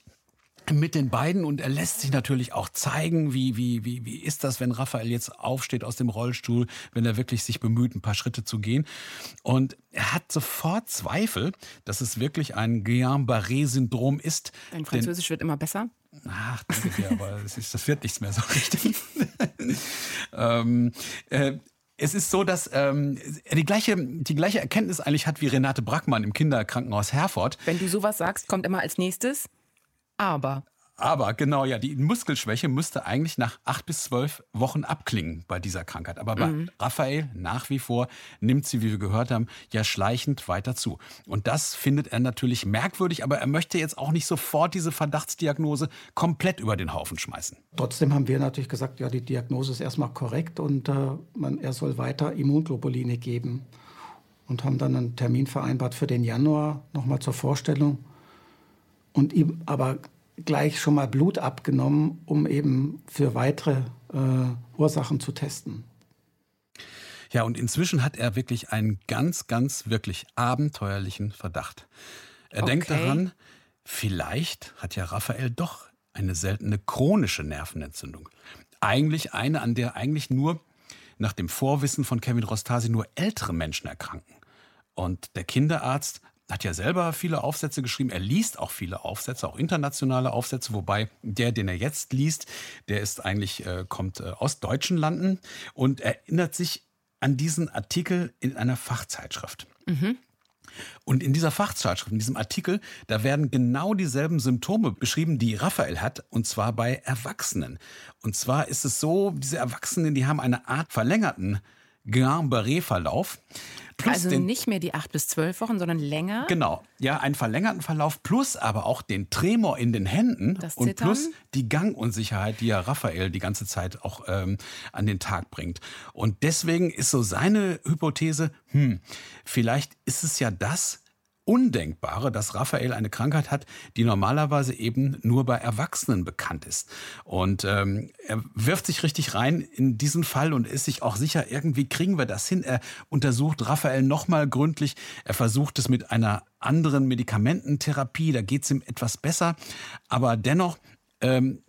mit den beiden und er lässt sich natürlich auch zeigen, wie, wie, wie, wie ist das, wenn Raphael jetzt aufsteht aus dem Rollstuhl, wenn er wirklich sich bemüht, ein paar Schritte zu gehen. Und er hat sofort Zweifel, dass es wirklich ein Guillain-Barré-Syndrom ist. Dein Französisch Denn, wird immer besser. Ach, danke dir, aber das, ist, das wird nichts mehr so richtig. ähm, äh, es ist so, dass ähm, er die gleiche, die gleiche Erkenntnis eigentlich hat wie Renate Brackmann im Kinderkrankenhaus Herford. Wenn du sowas sagst, kommt immer als nächstes aber. Aber genau, ja, die Muskelschwäche müsste eigentlich nach acht bis zwölf Wochen abklingen bei dieser Krankheit. Aber bei mhm. Raphael nach wie vor nimmt sie, wie wir gehört haben, ja schleichend weiter zu. Und das findet er natürlich merkwürdig, aber er möchte jetzt auch nicht sofort diese Verdachtsdiagnose komplett über den Haufen schmeißen. Trotzdem haben wir natürlich gesagt, ja, die Diagnose ist erstmal korrekt und äh, man, er soll weiter Immunglobuline geben. Und haben dann einen Termin vereinbart für den Januar nochmal zur Vorstellung und ihm aber gleich schon mal Blut abgenommen, um eben für weitere äh, Ursachen zu testen. Ja, und inzwischen hat er wirklich einen ganz, ganz wirklich abenteuerlichen Verdacht. Er okay. denkt daran, vielleicht hat ja Raphael doch eine seltene chronische Nervenentzündung. Eigentlich eine, an der eigentlich nur nach dem Vorwissen von Kevin Rostasi nur ältere Menschen erkranken. Und der Kinderarzt hat ja selber viele Aufsätze geschrieben. Er liest auch viele Aufsätze, auch internationale Aufsätze, wobei der, den er jetzt liest, der ist eigentlich, äh, kommt äh, aus deutschen Landen und erinnert sich an diesen Artikel in einer Fachzeitschrift. Mhm. Und in dieser Fachzeitschrift, in diesem Artikel, da werden genau dieselben Symptome beschrieben, die Raphael hat, und zwar bei Erwachsenen. Und zwar ist es so, diese Erwachsenen, die haben eine Art verlängerten Guillain-Barré-Verlauf. also nicht mehr die acht bis zwölf Wochen, sondern länger. Genau, ja, einen verlängerten Verlauf plus aber auch den Tremor in den Händen und plus die Gangunsicherheit, die ja Raphael die ganze Zeit auch ähm, an den Tag bringt. Und deswegen ist so seine Hypothese, hm, vielleicht ist es ja das, Undenkbare, dass Raphael eine Krankheit hat, die normalerweise eben nur bei Erwachsenen bekannt ist. Und ähm, er wirft sich richtig rein in diesen Fall und ist sich auch sicher, irgendwie kriegen wir das hin. Er untersucht Raphael nochmal gründlich. Er versucht es mit einer anderen Medikamententherapie, da geht es ihm etwas besser. Aber dennoch ähm,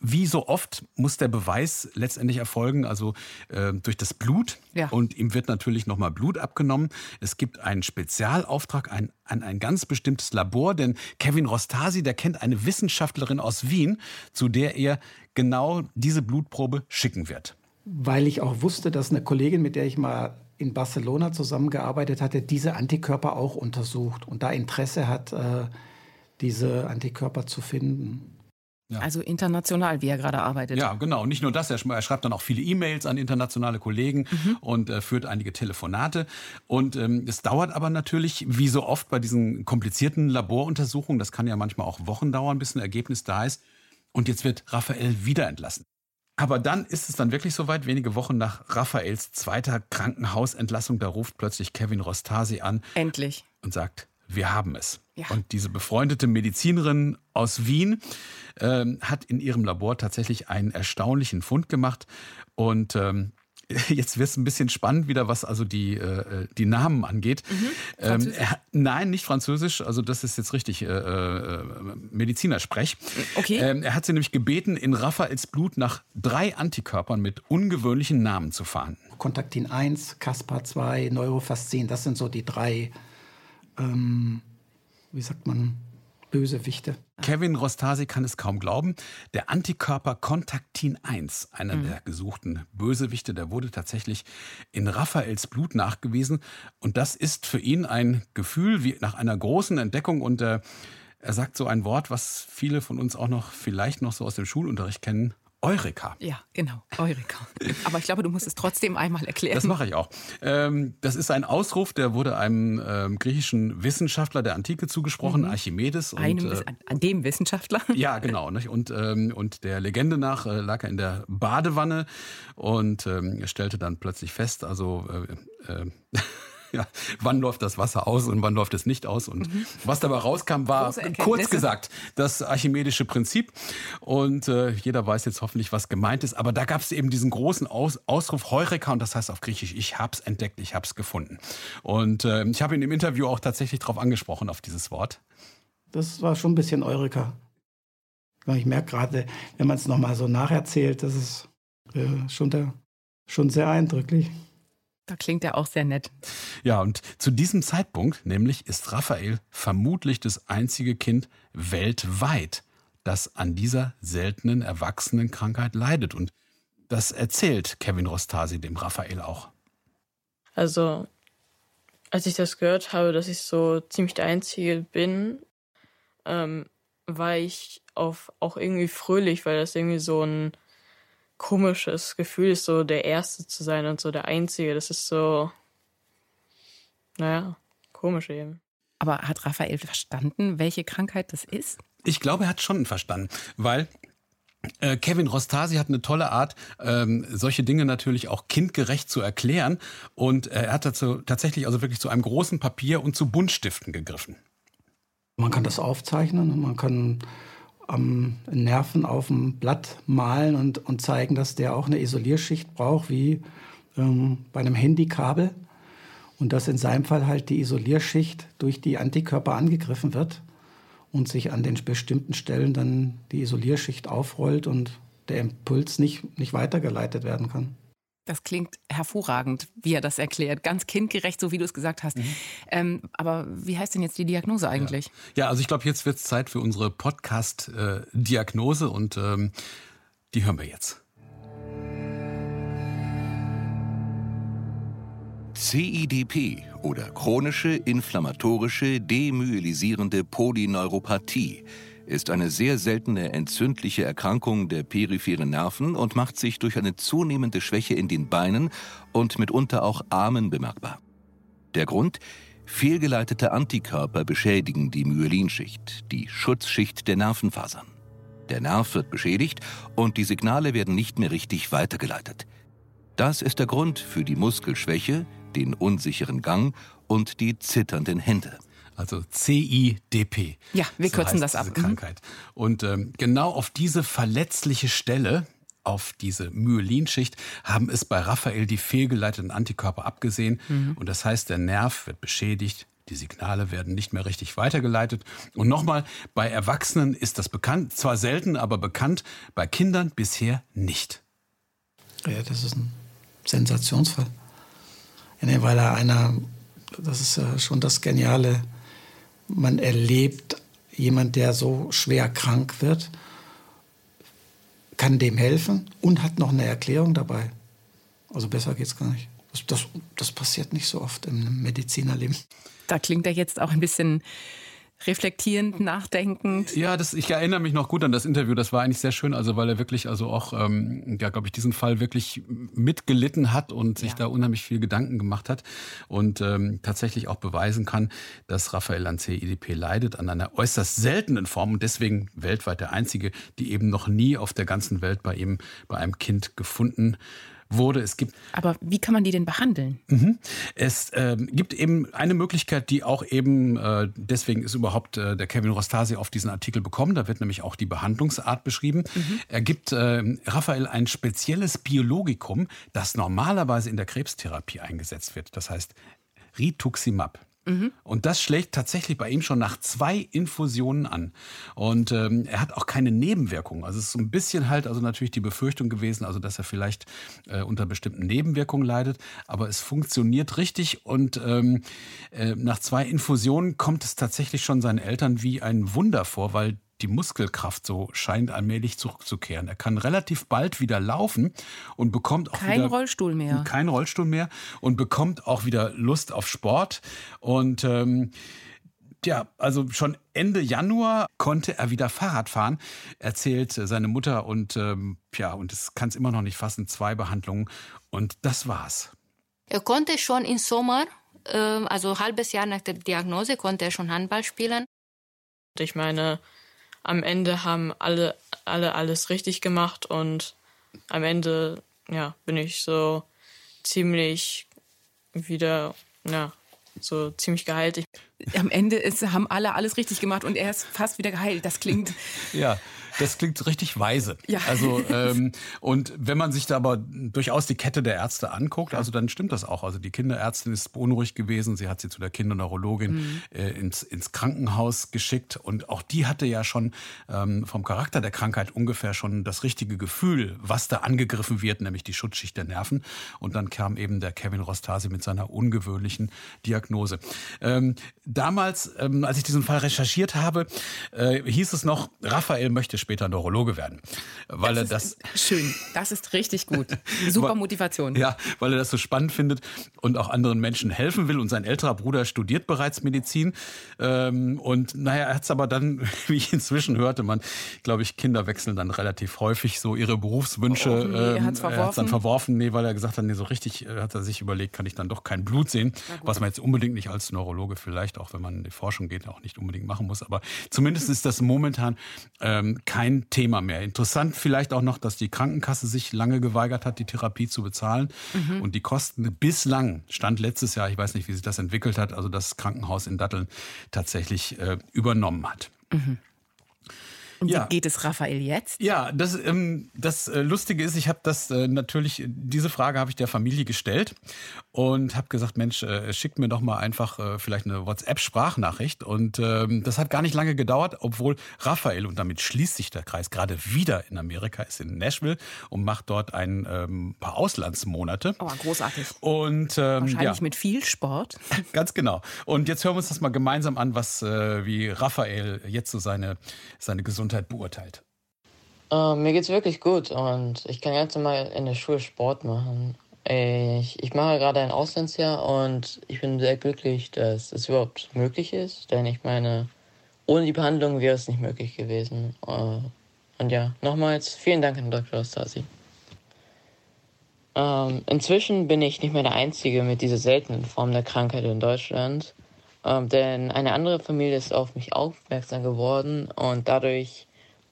wie so oft muss der Beweis letztendlich erfolgen, also äh, durch das Blut. Ja. Und ihm wird natürlich nochmal Blut abgenommen. Es gibt einen Spezialauftrag ein, an ein ganz bestimmtes Labor, denn Kevin Rostasi, der kennt eine Wissenschaftlerin aus Wien, zu der er genau diese Blutprobe schicken wird. Weil ich auch wusste, dass eine Kollegin, mit der ich mal in Barcelona zusammengearbeitet hatte, diese Antikörper auch untersucht und da Interesse hat, äh, diese Antikörper zu finden. Ja. Also international, wie er gerade arbeitet. Ja, genau. Nicht nur das, er schreibt dann auch viele E-Mails an internationale Kollegen mhm. und äh, führt einige Telefonate. Und ähm, es dauert aber natürlich, wie so oft bei diesen komplizierten Laboruntersuchungen, das kann ja manchmal auch Wochen dauern, bis ein Ergebnis da ist. Und jetzt wird Raphael wieder entlassen. Aber dann ist es dann wirklich soweit, wenige Wochen nach Raphaels zweiter Krankenhausentlassung, da ruft plötzlich Kevin Rostasi an. Endlich. Und sagt, wir haben es. Ja. Und diese befreundete Medizinerin aus Wien ähm, hat in ihrem Labor tatsächlich einen erstaunlichen Fund gemacht. Und ähm, jetzt wird es ein bisschen spannend wieder, was also die, äh, die Namen angeht. Mhm. Ähm, er, nein, nicht Französisch, also das ist jetzt richtig äh, äh, Medizinersprech. Okay. Ähm, er hat sie nämlich gebeten, in Raphaels Blut nach drei Antikörpern mit ungewöhnlichen Namen zu fahren. Kontaktin 1, Caspar 2, Neurofascin, das sind so die drei ähm, wie sagt man, Bösewichte. Kevin Rostasi kann es kaum glauben. Der Antikörper Kontaktin 1, einer mhm. der gesuchten Bösewichte, der wurde tatsächlich in Raphaels Blut nachgewiesen. Und das ist für ihn ein Gefühl wie nach einer großen Entdeckung. Und äh, er sagt so ein Wort, was viele von uns auch noch vielleicht noch so aus dem Schulunterricht kennen. Eureka. Ja, genau, Eureka. Aber ich glaube, du musst es trotzdem einmal erklären. Das mache ich auch. Ähm, das ist ein Ausruf, der wurde einem ähm, griechischen Wissenschaftler der Antike zugesprochen, mhm. Archimedes. Und, einem, äh, an dem Wissenschaftler? Ja, genau. Nicht? Und, ähm, und der Legende nach äh, lag er in der Badewanne und stellte dann plötzlich fest, also äh, äh ja, wann läuft das Wasser aus und wann läuft es nicht aus. Und mhm. was dabei rauskam, war kurz gesagt das archimedische Prinzip. Und äh, jeder weiß jetzt hoffentlich, was gemeint ist. Aber da gab es eben diesen großen Aus Ausruf Heureka und das heißt auf Griechisch, ich hab's entdeckt, ich hab's gefunden. Und äh, ich habe ihn im Interview auch tatsächlich darauf angesprochen, auf dieses Wort. Das war schon ein bisschen Eureka. Ich merke gerade, wenn man es nochmal so nacherzählt, das ist äh, schon, der, schon sehr eindrücklich. Da klingt er auch sehr nett. Ja, und zu diesem Zeitpunkt, nämlich ist Raphael vermutlich das einzige Kind weltweit, das an dieser seltenen Erwachsenenkrankheit leidet. Und das erzählt Kevin Rostasi dem Raphael auch. Also, als ich das gehört habe, dass ich so ziemlich der Einzige bin, ähm, war ich auf, auch irgendwie fröhlich, weil das irgendwie so ein komisches Gefühl ist, so der Erste zu sein und so der Einzige. Das ist so, naja, komisch eben. Aber hat Raphael verstanden, welche Krankheit das ist? Ich glaube, er hat schon verstanden, weil äh, Kevin Rostasi hat eine tolle Art, ähm, solche Dinge natürlich auch kindgerecht zu erklären. Und äh, er hat dazu tatsächlich also wirklich zu einem großen Papier und zu Buntstiften gegriffen. Man kann das aufzeichnen und man kann am Nerven auf dem Blatt malen und, und zeigen, dass der auch eine Isolierschicht braucht, wie ähm, bei einem Handykabel. Und dass in seinem Fall halt die Isolierschicht durch die Antikörper angegriffen wird und sich an den bestimmten Stellen dann die Isolierschicht aufrollt und der Impuls nicht, nicht weitergeleitet werden kann. Das klingt hervorragend, wie er das erklärt. Ganz kindgerecht, so wie du es gesagt hast. Mhm. Ähm, aber wie heißt denn jetzt die Diagnose eigentlich? Ja, ja also ich glaube, jetzt wird es Zeit für unsere Podcast-Diagnose äh, und ähm, die hören wir jetzt. CIDP oder chronische inflammatorische demyelisierende Polyneuropathie ist eine sehr seltene entzündliche Erkrankung der peripheren Nerven und macht sich durch eine zunehmende Schwäche in den Beinen und mitunter auch Armen bemerkbar. Der Grund? Fehlgeleitete Antikörper beschädigen die Myelinschicht, die Schutzschicht der Nervenfasern. Der Nerv wird beschädigt und die Signale werden nicht mehr richtig weitergeleitet. Das ist der Grund für die Muskelschwäche, den unsicheren Gang und die zitternden Hände also CIDP. Ja, wir so kürzen das ab. Diese mhm. Krankheit. Und ähm, genau auf diese verletzliche Stelle, auf diese Myelinschicht, haben es bei Raphael die fehlgeleiteten Antikörper abgesehen. Mhm. Und das heißt, der Nerv wird beschädigt, die Signale werden nicht mehr richtig weitergeleitet. Und nochmal, bei Erwachsenen ist das bekannt, zwar selten, aber bekannt, bei Kindern bisher nicht. Ja, das ist ein Sensationsfall. Ja, weil er einer, das ist ja schon das Geniale man erlebt, jemand, der so schwer krank wird, kann dem helfen und hat noch eine Erklärung dabei. Also besser geht's gar nicht. Das, das passiert nicht so oft im Medizinerleben. Da klingt er jetzt auch ein bisschen reflektierend, nachdenkend. Ja, das, ich erinnere mich noch gut an das Interview. Das war eigentlich sehr schön, also weil er wirklich, also auch, ähm, ja, glaube ich, diesen Fall wirklich mitgelitten hat und sich ja. da unheimlich viel Gedanken gemacht hat und ähm, tatsächlich auch beweisen kann, dass Raphael an CIDP leidet, an einer äußerst seltenen Form und deswegen weltweit der einzige, die eben noch nie auf der ganzen Welt bei ihm, bei einem Kind gefunden wurde. Es gibt Aber wie kann man die denn behandeln? Mhm. Es äh, gibt eben eine Möglichkeit, die auch eben, äh, deswegen ist überhaupt äh, der Kevin Rostasi auf diesen Artikel bekommen. Da wird nämlich auch die Behandlungsart beschrieben. Mhm. Er gibt äh, Raphael ein spezielles Biologikum, das normalerweise in der Krebstherapie eingesetzt wird. Das heißt Rituximab. Mhm. Und das schlägt tatsächlich bei ihm schon nach zwei Infusionen an. Und ähm, er hat auch keine Nebenwirkungen. Also es ist so ein bisschen halt, also natürlich die Befürchtung gewesen, also dass er vielleicht äh, unter bestimmten Nebenwirkungen leidet. Aber es funktioniert richtig und ähm, äh, nach zwei Infusionen kommt es tatsächlich schon seinen Eltern wie ein Wunder vor, weil die Muskelkraft so scheint allmählich zurückzukehren. Er kann relativ bald wieder laufen und bekommt auch kein wieder Rollstuhl mehr. Kein Rollstuhl mehr und bekommt auch wieder Lust auf Sport und ähm, ja, also schon Ende Januar konnte er wieder Fahrrad fahren, erzählt seine Mutter und ähm, ja, und es kann es immer noch nicht fassen, zwei Behandlungen und das war's. Er konnte schon im Sommer, äh, also ein halbes Jahr nach der Diagnose, konnte er schon Handball spielen. Ich meine, am Ende haben alle, alle alles richtig gemacht und am Ende, ja, bin ich so ziemlich wieder, ja, so ziemlich geheilt. Am Ende ist, haben alle alles richtig gemacht und er ist fast wieder geheilt. Das klingt. ja, Das klingt richtig weise. Ja. Also ähm, und wenn man sich da aber durchaus die Kette der Ärzte anguckt, also dann stimmt das auch. Also die Kinderärztin ist beunruhigt gewesen. Sie hat sie zu der Kinderneurologin mhm. äh, ins, ins Krankenhaus geschickt und auch die hatte ja schon ähm, vom Charakter der Krankheit ungefähr schon das richtige Gefühl, was da angegriffen wird, nämlich die Schutzschicht der Nerven. Und dann kam eben der Kevin Rostasi mit seiner ungewöhnlichen Diagnose. Ähm, damals, ähm, als ich diesen Fall recherchiert habe, äh, hieß es noch, Raphael möchte später Neurologe werden, weil das er das schön, das ist richtig gut, super Motivation. Ja, weil er das so spannend findet und auch anderen Menschen helfen will. Und sein älterer Bruder studiert bereits Medizin. Ähm, und naja, er hat es aber dann, wie ich inzwischen hörte, man, glaube ich, Kinder wechseln dann relativ häufig so ihre Berufswünsche. Oh, nee, er hat es verworfen. dann verworfen, nee, weil er gesagt hat, nee, so richtig äh, hat er sich überlegt, kann ich dann doch kein Blut sehen, was man jetzt unbedingt nicht als Neurologe vielleicht, auch wenn man in die Forschung geht, auch nicht unbedingt machen muss. Aber zumindest ist das momentan ähm, kein Thema mehr. Interessant vielleicht auch noch, dass die Krankenkasse sich lange geweigert hat, die Therapie zu bezahlen mhm. und die Kosten bislang, stand letztes Jahr, ich weiß nicht, wie sich das entwickelt hat, also das Krankenhaus in Datteln tatsächlich äh, übernommen hat. Mhm. Und ja. wie geht es Raphael jetzt? Ja, das, ähm, das äh, Lustige ist, ich habe das äh, natürlich, diese Frage habe ich der Familie gestellt und habe gesagt, Mensch, äh, schickt mir doch mal einfach äh, vielleicht eine WhatsApp-Sprachnachricht. Und ähm, das hat gar nicht lange gedauert, obwohl Raphael, und damit schließt sich der Kreis, gerade wieder in Amerika ist, in Nashville und macht dort ein ähm, paar Auslandsmonate. Oh, großartig. Und, ähm, Wahrscheinlich ja. mit viel Sport. Ganz genau. Und jetzt hören wir uns das mal gemeinsam an, was äh, wie Raphael jetzt so seine, seine Gesundheit beurteilt? Uh, mir geht's wirklich gut und ich kann ganz normal in der Schule Sport machen. Ich, ich mache gerade ein Auslandsjahr und ich bin sehr glücklich, dass es überhaupt möglich ist, denn ich meine, ohne die Behandlung wäre es nicht möglich gewesen. Uh, und ja, nochmals vielen Dank an Dr. Ostasi. Ähm, inzwischen bin ich nicht mehr der Einzige mit dieser seltenen Form der Krankheit in Deutschland. Ähm, denn eine andere Familie ist auf mich aufmerksam geworden und dadurch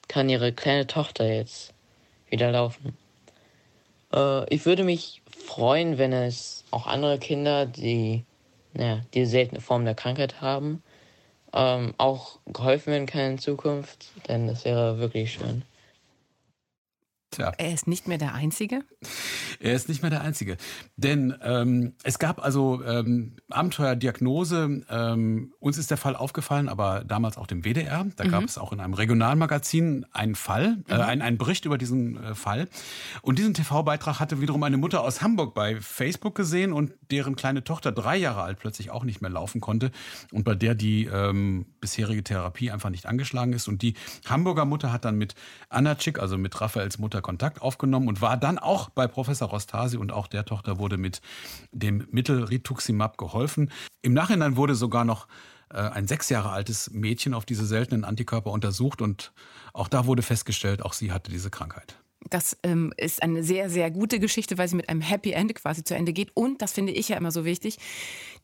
kann ihre kleine Tochter jetzt wieder laufen. Äh, ich würde mich freuen, wenn es auch andere Kinder, die naja, die seltene Form der Krankheit haben, ähm, auch geholfen werden kann in Zukunft, denn das wäre wirklich schön. Tja. Er ist nicht mehr der Einzige? Er ist nicht mehr der Einzige. Denn ähm, es gab also ähm, Abenteuerdiagnose. Ähm, uns ist der Fall aufgefallen, aber damals auch dem WDR. Da mhm. gab es auch in einem Regionalmagazin einen Fall, äh, mhm. einen, einen Bericht über diesen äh, Fall. Und diesen TV-Beitrag hatte wiederum eine Mutter aus Hamburg bei Facebook gesehen und deren kleine Tochter drei Jahre alt plötzlich auch nicht mehr laufen konnte und bei der die ähm, bisherige Therapie einfach nicht angeschlagen ist. Und die Hamburger Mutter hat dann mit Anna Chick, also mit Raphaels Mutter, Tochter Kontakt aufgenommen und war dann auch bei Professor Rostasi und auch der Tochter wurde mit dem Mittel Rituximab geholfen. Im Nachhinein wurde sogar noch äh, ein sechs Jahre altes Mädchen auf diese seltenen Antikörper untersucht und auch da wurde festgestellt, auch sie hatte diese Krankheit. Das ähm, ist eine sehr, sehr gute Geschichte, weil sie mit einem Happy End quasi zu Ende geht. Und, das finde ich ja immer so wichtig,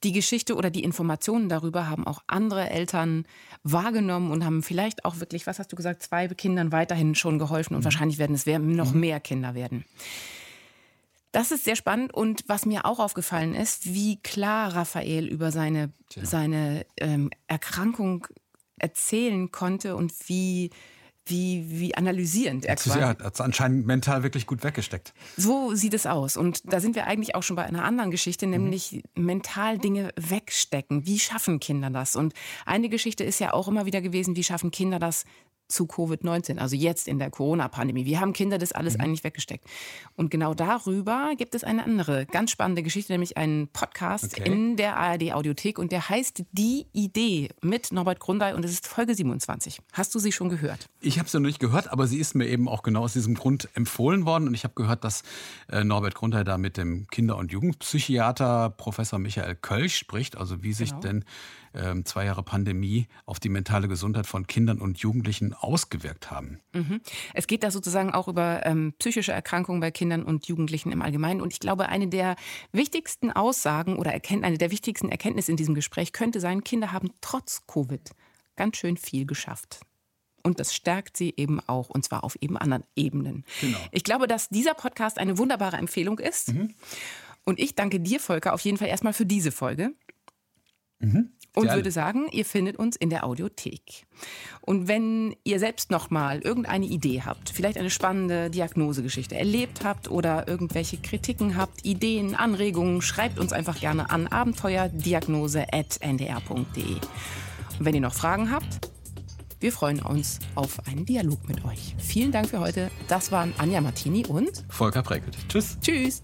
die Geschichte oder die Informationen darüber haben auch andere Eltern wahrgenommen und haben vielleicht auch wirklich, was hast du gesagt, zwei Kindern weiterhin schon geholfen. Und mhm. wahrscheinlich werden es noch mhm. mehr Kinder werden. Das ist sehr spannend und was mir auch aufgefallen ist, wie klar Raphael über seine, seine ähm, Erkrankung erzählen konnte und wie wie, wie analysierend er quasi. Ja, hat es anscheinend mental wirklich gut weggesteckt. So sieht es aus. Und da sind wir eigentlich auch schon bei einer anderen Geschichte, nämlich mhm. mental Dinge wegstecken. Wie schaffen Kinder das? Und eine Geschichte ist ja auch immer wieder gewesen, wie schaffen Kinder das, zu Covid-19, also jetzt in der Corona-Pandemie. Wie haben Kinder das alles mhm. eigentlich weggesteckt? Und genau darüber gibt es eine andere ganz spannende Geschichte, nämlich einen Podcast okay. in der ARD-Audiothek und der heißt Die Idee mit Norbert Grundei und es ist Folge 27. Hast du sie schon gehört? Ich habe sie noch nicht gehört, aber sie ist mir eben auch genau aus diesem Grund empfohlen worden und ich habe gehört, dass äh, Norbert Grundei da mit dem Kinder- und Jugendpsychiater Professor Michael Kölsch spricht, also wie sich genau. denn zwei Jahre Pandemie auf die mentale Gesundheit von Kindern und Jugendlichen ausgewirkt haben. Mhm. Es geht da sozusagen auch über ähm, psychische Erkrankungen bei Kindern und Jugendlichen im Allgemeinen. Und ich glaube, eine der wichtigsten Aussagen oder eine der wichtigsten Erkenntnisse in diesem Gespräch könnte sein, Kinder haben trotz Covid ganz schön viel geschafft. Und das stärkt sie eben auch, und zwar auf eben anderen Ebenen. Genau. Ich glaube, dass dieser Podcast eine wunderbare Empfehlung ist. Mhm. Und ich danke dir, Volker, auf jeden Fall erstmal für diese Folge. Mhm. Und würde sagen, ihr findet uns in der Audiothek. Und wenn ihr selbst noch mal irgendeine Idee habt, vielleicht eine spannende Diagnosegeschichte erlebt habt oder irgendwelche Kritiken habt, Ideen, Anregungen, schreibt uns einfach gerne an abenteuerdiagnose.ndr.de. Und wenn ihr noch Fragen habt, wir freuen uns auf einen Dialog mit euch. Vielen Dank für heute. Das waren Anja Martini und Volker Preckelt. Tschüss. Tschüss.